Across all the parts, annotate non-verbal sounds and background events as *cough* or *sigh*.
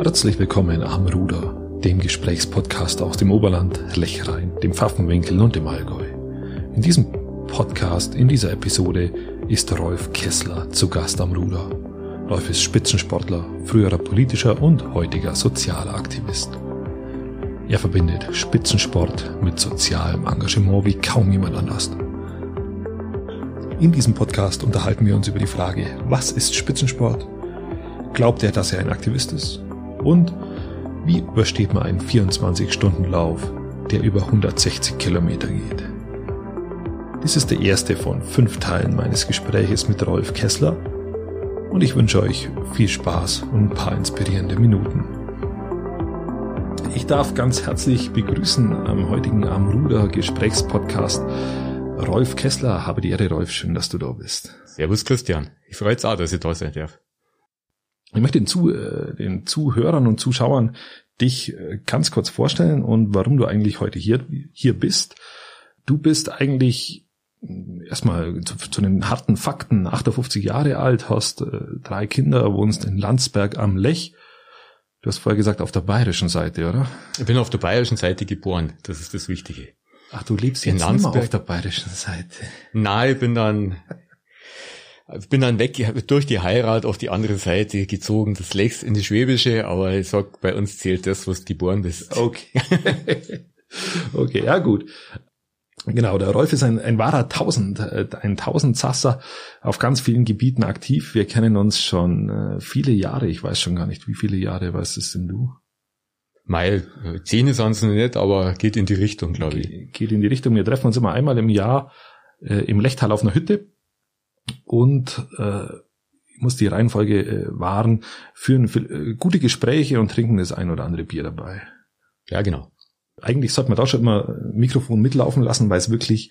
Herzlich willkommen am Ruder, dem Gesprächspodcast aus dem Oberland, Lechrein, dem Pfaffenwinkel und dem Allgäu. In diesem Podcast, in dieser Episode, ist Rolf Kessler zu Gast am Ruder. Rolf ist Spitzensportler, früherer politischer und heutiger sozialer Aktivist. Er verbindet Spitzensport mit sozialem Engagement wie kaum jemand anders. In diesem Podcast unterhalten wir uns über die Frage, was ist Spitzensport? Glaubt er, dass er ein Aktivist ist? Und wie übersteht man einen 24-Stunden-Lauf, der über 160 Kilometer geht? Dies ist der erste von fünf Teilen meines Gespräches mit Rolf Kessler und ich wünsche euch viel Spaß und ein paar inspirierende Minuten. Ich darf ganz herzlich begrüßen am heutigen Amruder Gesprächspodcast Rolf Kessler. Habe die Ehre, Rolf. Schön, dass du da bist. Servus, Christian. Ich freue mich auch, dass ich da sein darf. Ich möchte den, Zu, äh, den Zuhörern und Zuschauern dich äh, ganz kurz vorstellen und warum du eigentlich heute hier, hier bist. Du bist eigentlich äh, erstmal zu, zu den harten Fakten, 58 Jahre alt, hast äh, drei Kinder, wohnst in Landsberg am Lech. Du hast vorher gesagt, auf der bayerischen Seite, oder? Ich bin auf der bayerischen Seite geboren, das ist das Wichtige. Ach, du lebst in jetzt Landsberg. auf der bayerischen Seite. Nein, ich bin dann bin dann weg durch die Heirat auf die andere Seite gezogen, das lächst in die Schwäbische, aber ich sag, bei uns zählt das, was geboren bist. Okay. *laughs* okay, ja gut. Genau, der Rolf ist ein, ein wahrer Tausend, äh, ein Tausendsasser auf ganz vielen Gebieten aktiv. Wir kennen uns schon äh, viele Jahre. Ich weiß schon gar nicht, wie viele Jahre. Was ist denn du? Mei, Zähne sind es nicht, aber geht in die Richtung, glaube ich. Geht in die Richtung. Wir treffen uns immer einmal im Jahr äh, im Lechtal auf einer Hütte und äh, ich muss die Reihenfolge äh, wahren, führen äh, gute Gespräche und trinken das ein oder andere Bier dabei. Ja, genau. Eigentlich sollte man da schon immer Mikrofon mitlaufen lassen, weil es wirklich,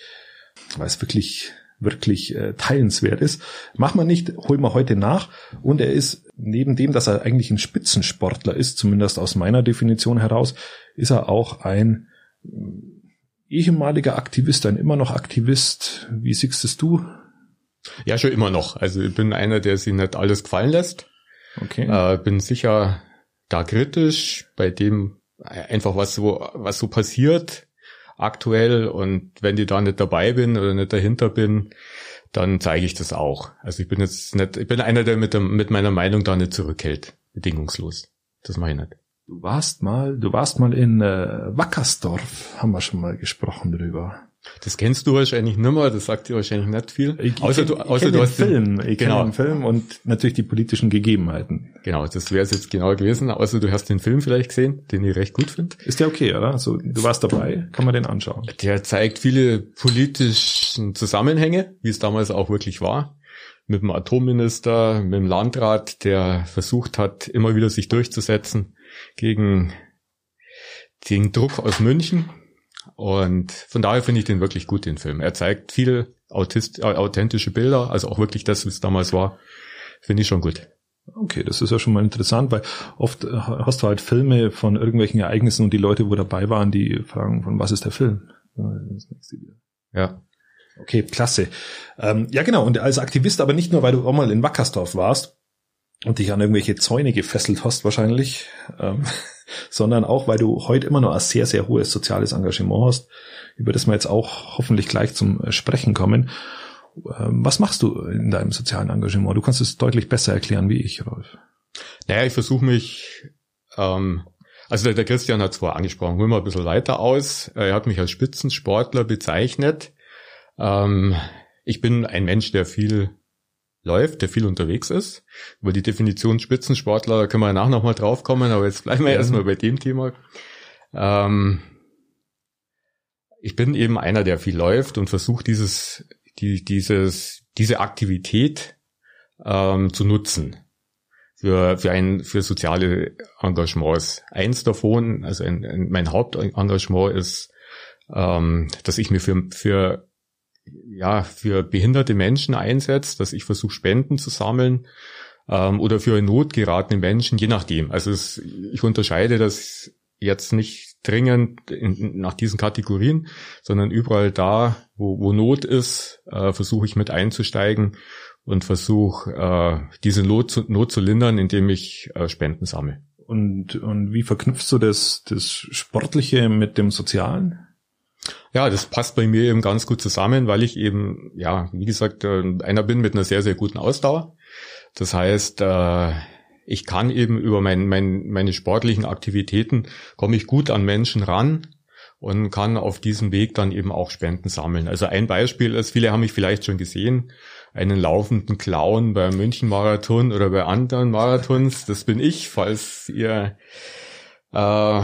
weil es wirklich wirklich äh, teilenswert ist. Macht man nicht, holen wir heute nach. Und er ist, neben dem, dass er eigentlich ein Spitzensportler ist, zumindest aus meiner Definition heraus, ist er auch ein äh, ehemaliger Aktivist, ein immer noch Aktivist. Wie siehst es du? Ja, schon immer noch. Also ich bin einer, der sich nicht alles gefallen lässt. Okay. Äh, bin sicher da kritisch bei dem einfach was so was so passiert aktuell und wenn ich da nicht dabei bin oder nicht dahinter bin, dann zeige ich das auch. Also ich bin jetzt nicht, ich bin einer, der mit, dem, mit meiner Meinung da nicht zurückhält, bedingungslos. Das mache ich nicht. Du warst mal, du warst mal in äh, Wackersdorf, haben wir schon mal gesprochen drüber. Das kennst du wahrscheinlich nicht mehr, das sagt dir wahrscheinlich nicht viel. Ich, außer ich, du, außer du hast Film, ich genau. den Film und natürlich die politischen Gegebenheiten. Genau, das wäre es jetzt genau gewesen, außer du hast den Film vielleicht gesehen, den ich recht gut finde. Ist der okay, oder? Also, du warst dabei, kann man den anschauen. Der zeigt viele politischen Zusammenhänge, wie es damals auch wirklich war. Mit dem Atomminister, mit dem Landrat, der versucht hat, immer wieder sich durchzusetzen gegen den Druck aus München und von daher finde ich den wirklich gut, den Film. Er zeigt viele autist, äh, authentische Bilder, also auch wirklich das, wie es damals war. Finde ich schon gut. Okay, das ist ja schon mal interessant, weil oft äh, hast du halt Filme von irgendwelchen Ereignissen und die Leute, wo dabei waren, die fragen, von was ist der Film? Ja. Okay, klasse. Ähm, ja, genau. Und als Aktivist, aber nicht nur, weil du auch mal in Wackersdorf warst und dich an irgendwelche Zäune gefesselt hast, wahrscheinlich. Ähm, *laughs* sondern auch, weil du heute immer noch ein sehr, sehr hohes soziales Engagement hast, über das wir jetzt auch hoffentlich gleich zum äh, Sprechen kommen. Ähm, was machst du in deinem sozialen Engagement? Du kannst es deutlich besser erklären wie ich, Rolf. Naja, ich versuche mich, ähm, also der, der Christian hat zwar angesprochen, holen wir ein bisschen weiter aus. Er hat mich als Spitzensportler bezeichnet. Ähm, ich bin ein Mensch, der viel läuft, der viel unterwegs ist. Über die Definition Spitzensportler können wir danach nochmal draufkommen, aber jetzt bleiben wir ja. erstmal bei dem Thema. Ähm, ich bin eben einer, der viel läuft und versucht dieses, die, dieses, diese Aktivität ähm, zu nutzen für, für ein, für soziale Engagements. Eins davon, also ein, ein, mein Hauptengagement ist, ähm, dass ich mir für, für ja, für behinderte Menschen einsetzt, dass ich versuche, Spenden zu sammeln ähm, oder für in Not geratene Menschen, je nachdem. Also es, ich unterscheide das jetzt nicht dringend in, nach diesen Kategorien, sondern überall da, wo, wo Not ist, äh, versuche ich mit einzusteigen und versuche, äh, diese Not zu, Not zu lindern, indem ich äh, Spenden sammle. Und, und wie verknüpfst du das, das Sportliche mit dem Sozialen? Ja, das passt bei mir eben ganz gut zusammen, weil ich eben, ja, wie gesagt, äh, einer bin mit einer sehr, sehr guten Ausdauer. Das heißt, äh, ich kann eben über mein, mein, meine sportlichen Aktivitäten, komme ich gut an Menschen ran und kann auf diesem Weg dann eben auch Spenden sammeln. Also ein Beispiel ist, viele haben mich vielleicht schon gesehen, einen laufenden Clown beim München-Marathon oder bei anderen Marathons. Das bin ich, falls ihr äh,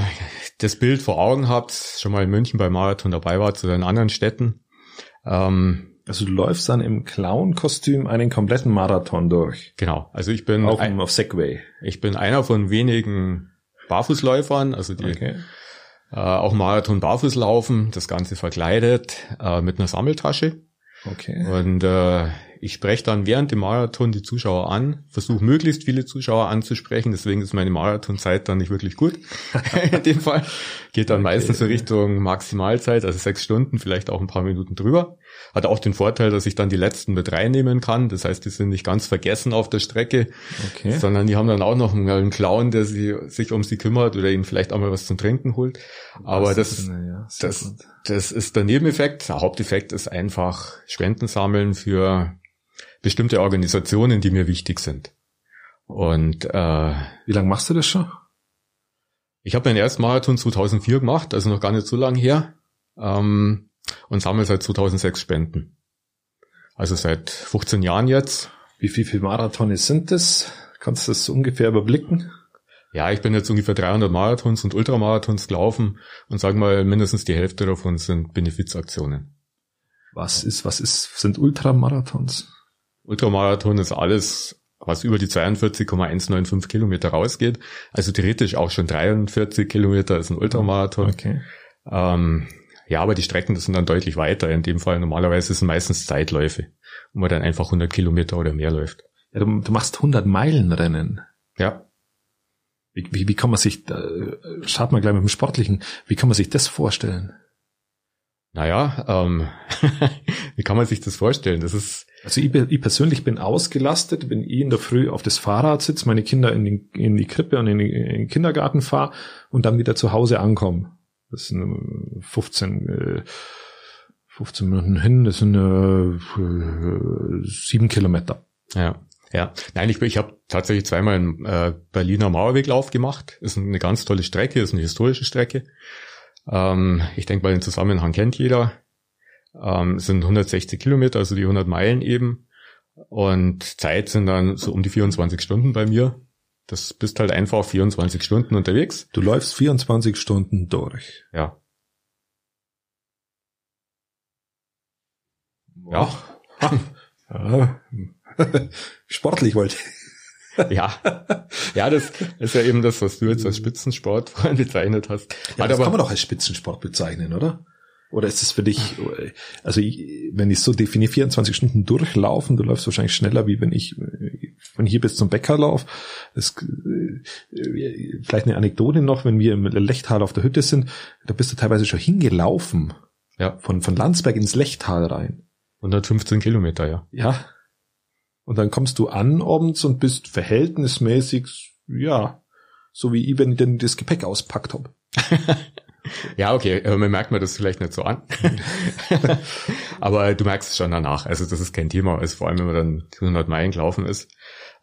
das Bild vor Augen habt, schon mal in München beim Marathon dabei wart oder in anderen Städten. Ähm, also du läufst dann im Clown-Kostüm einen kompletten Marathon durch. Genau. Also ich bin auf, ein, auf Segway. Ich bin einer von wenigen Barfußläufern, also die okay. äh, auch Marathon barfuß laufen, das Ganze verkleidet äh, mit einer Sammeltasche. Okay. Und äh, ich spreche dann während dem Marathon die Zuschauer an, versuche möglichst viele Zuschauer anzusprechen, deswegen ist meine Marathonzeit dann nicht wirklich gut. *laughs* In dem Fall geht dann okay. meistens so Richtung Maximalzeit, also sechs Stunden, vielleicht auch ein paar Minuten drüber. Hat auch den Vorteil, dass ich dann die letzten mit reinnehmen kann. Das heißt, die sind nicht ganz vergessen auf der Strecke, okay. sondern die haben dann auch noch einen Clown, der sie, sich um sie kümmert oder ihnen vielleicht auch mal was zum Trinken holt. Aber das, ja, das, das ist der Nebeneffekt. Der Haupteffekt ist einfach Spenden sammeln für bestimmte Organisationen, die mir wichtig sind. Und äh, wie lange machst du das schon? Ich habe meinen ersten Marathon 2004 gemacht, also noch gar nicht so lange her, ähm, und sammle seit 2006 Spenden. Also seit 15 Jahren jetzt. Wie, wie viele Marathons sind das? Kannst du das ungefähr überblicken? Ja, ich bin jetzt ungefähr 300 Marathons und Ultramarathons gelaufen und sag mal, mindestens die Hälfte davon sind Benefizaktionen. Was ist, was ist, sind Ultramarathons? Ultramarathon ist alles, was über die 42,195 Kilometer rausgeht. Also theoretisch auch schon 43 Kilometer ist ein Ultramarathon. Okay. Ähm, ja, aber die Strecken, das sind dann deutlich weiter. In dem Fall normalerweise sind meistens Zeitläufe, wo man dann einfach 100 Kilometer oder mehr läuft. Ja, du, du machst 100 Meilen Rennen. Ja. Wie, wie, wie kann man sich, äh, schaut mal gleich mit dem Sportlichen, wie kann man sich das vorstellen? Naja, ähm, *laughs* wie kann man sich das vorstellen? Das ist. Also ich, ich persönlich bin ausgelastet, wenn ich in der Früh auf das Fahrrad sitze, meine Kinder in, den, in die Krippe und in, den, in den Kindergarten fahre und dann wieder zu Hause ankomme. Das sind 15, äh, 15 Minuten hin, das sind äh, sieben Kilometer. Ja. Ja, nein, ich, ich habe tatsächlich zweimal einen äh, Berliner Mauerweglauf gemacht. Ist eine ganz tolle Strecke, ist eine historische Strecke. Ähm, ich denke mal, den Zusammenhang kennt jeder. Ähm, sind 160 Kilometer, also die 100 Meilen eben. Und Zeit sind dann so um die 24 Stunden bei mir. Das bist halt einfach 24 Stunden unterwegs. Du läufst 24 Stunden durch. Ja. Ja. ja. *laughs* *laughs* Sportlich wollte ja, ja, das ist ja eben das, was du jetzt als Spitzensport vorhin bezeichnet hast. Ja, das aber, kann man doch als Spitzensport bezeichnen, oder? Oder ist es für dich, also ich, wenn ich so definiere, 24 Stunden durchlaufen, du läufst wahrscheinlich schneller, wie wenn ich von hier bis zum Bäcker laufe. Das, äh, vielleicht eine Anekdote noch, wenn wir im Lechtal auf der Hütte sind, da bist du teilweise schon hingelaufen. Ja. Von, von Landsberg ins Lechtal rein. 115 Kilometer, ja. Ja, und dann kommst du an abends und bist verhältnismäßig, ja, so wie ich, wenn ich denn das Gepäck auspackt hab. *laughs* ja, okay, man merkt mir das vielleicht nicht so an. *laughs* Aber du merkst es schon danach. Also das ist kein Thema, also vor allem, wenn man dann 100 Meilen gelaufen ist.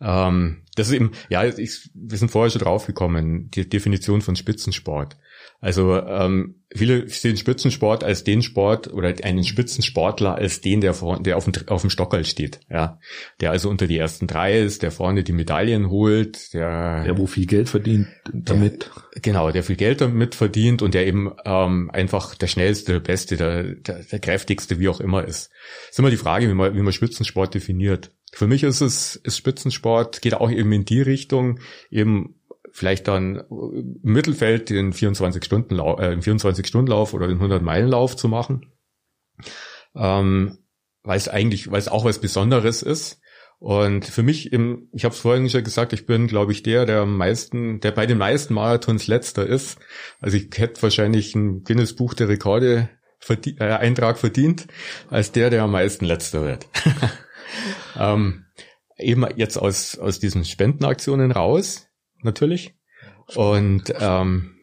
Ähm, das ist eben, ja, ich, wir sind vorher schon draufgekommen, die Definition von Spitzensport. Also ähm, viele sehen Spitzensport als den Sport oder einen Spitzensportler als den, der, vor, der auf, dem, auf dem Stockerl steht, ja, der also unter die ersten drei ist, der vorne die Medaillen holt, der, der wo viel Geld verdient damit, der, genau, der viel Geld damit verdient und der eben ähm, einfach der schnellste, der beste, der, der, der kräftigste, wie auch immer ist. Das ist immer die Frage, wie man, wie man Spitzensport definiert. Für mich ist es ist Spitzensport geht auch eben in die Richtung, eben vielleicht dann im Mittelfeld den 24 Stunden äh, 24 Stunden Lauf oder den 100 Meilen Lauf zu machen, ähm, weil es eigentlich, weil es auch was Besonderes ist. Und für mich, im, ich habe es vorhin schon gesagt, ich bin, glaube ich, der, der am meisten, der bei den meisten Marathons letzter ist. Also ich hätte wahrscheinlich ein Guinness Buch der Rekorde verdien, äh, Eintrag verdient, als der, der am meisten letzter wird. *laughs* ähm, eben jetzt aus aus diesen Spendenaktionen raus natürlich. Und ähm,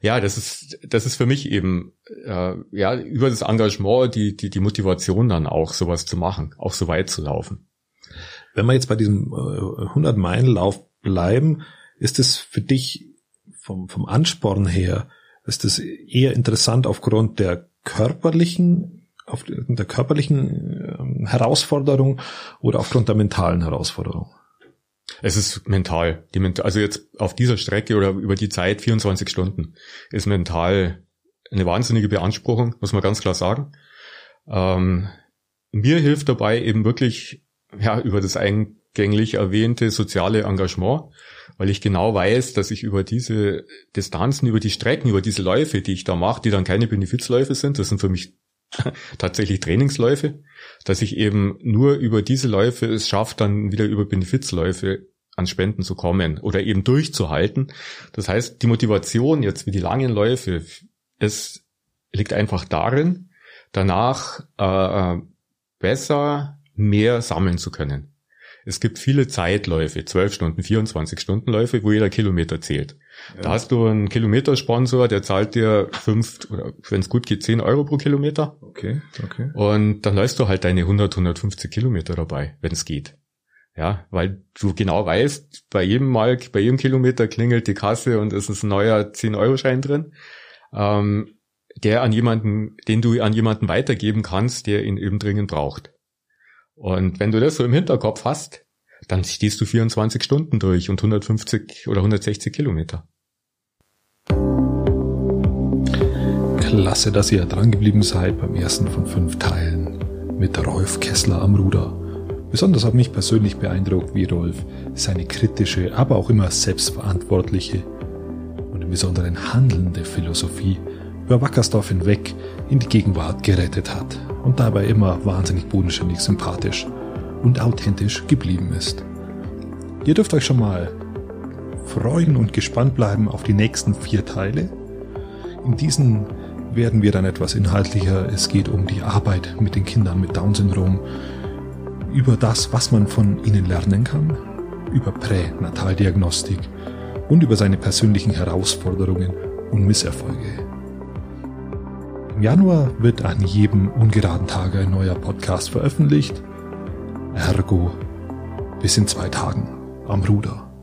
ja, das ist das ist für mich eben äh, ja über das Engagement die die die Motivation dann auch sowas zu machen, auch so weit zu laufen. Wenn wir jetzt bei diesem äh, 100 Meilen Lauf bleiben, ist es für dich vom vom Ansporn her ist es eher interessant aufgrund der körperlichen auf der körperlichen äh, Herausforderung oder aufgrund der mentalen Herausforderung? Es ist mental. Die, also jetzt auf dieser Strecke oder über die Zeit 24 Stunden ist mental eine wahnsinnige Beanspruchung, muss man ganz klar sagen. Ähm, mir hilft dabei eben wirklich ja über das eingänglich erwähnte soziale Engagement, weil ich genau weiß, dass ich über diese Distanzen, über die Strecken, über diese Läufe, die ich da mache, die dann keine Benefizläufe sind, das sind für mich *laughs* tatsächlich Trainingsläufe, dass ich eben nur über diese Läufe es schaffe, dann wieder über Benefizläufe an Spenden zu kommen oder eben durchzuhalten. Das heißt, die Motivation jetzt wie die langen Läufe, es liegt einfach darin, danach äh, besser mehr sammeln zu können. Es gibt viele Zeitläufe, 12 Stunden, 24 Stunden Läufe, wo jeder Kilometer zählt. Ja. Da hast du einen Kilometersponsor, der zahlt dir fünf oder wenn es gut geht, zehn Euro pro Kilometer. Okay, okay. Und dann läufst du halt deine 100, 150 Kilometer dabei, wenn es geht. Ja, weil du genau weißt, bei jedem Mal, bei jedem Kilometer klingelt die Kasse und es ist ein neuer 10-Euro-Schein drin, ähm, der an jemanden, den du an jemanden weitergeben kannst, der ihn eben dringend braucht. Und wenn du das so im Hinterkopf hast, dann stehst du 24 Stunden durch und 150 oder 160 Kilometer. Klasse, dass ihr dran geblieben seid beim ersten von fünf Teilen mit Rolf Kessler am Ruder. Besonders hat mich persönlich beeindruckt, wie Rolf seine kritische, aber auch immer selbstverantwortliche und im Besonderen handelnde Philosophie über Wackersdorf hinweg in die Gegenwart gerettet hat und dabei immer wahnsinnig bodenständig sympathisch und authentisch geblieben ist. Ihr dürft euch schon mal freuen und gespannt bleiben auf die nächsten vier Teile. In diesen werden wir dann etwas inhaltlicher. Es geht um die Arbeit mit den Kindern mit Down-Syndrom, über das, was man von ihnen lernen kann, über Pränataldiagnostik und über seine persönlichen Herausforderungen und Misserfolge. Im Januar wird an jedem ungeraden Tag ein neuer Podcast veröffentlicht. Ergo bis in zwei Tagen am Ruder.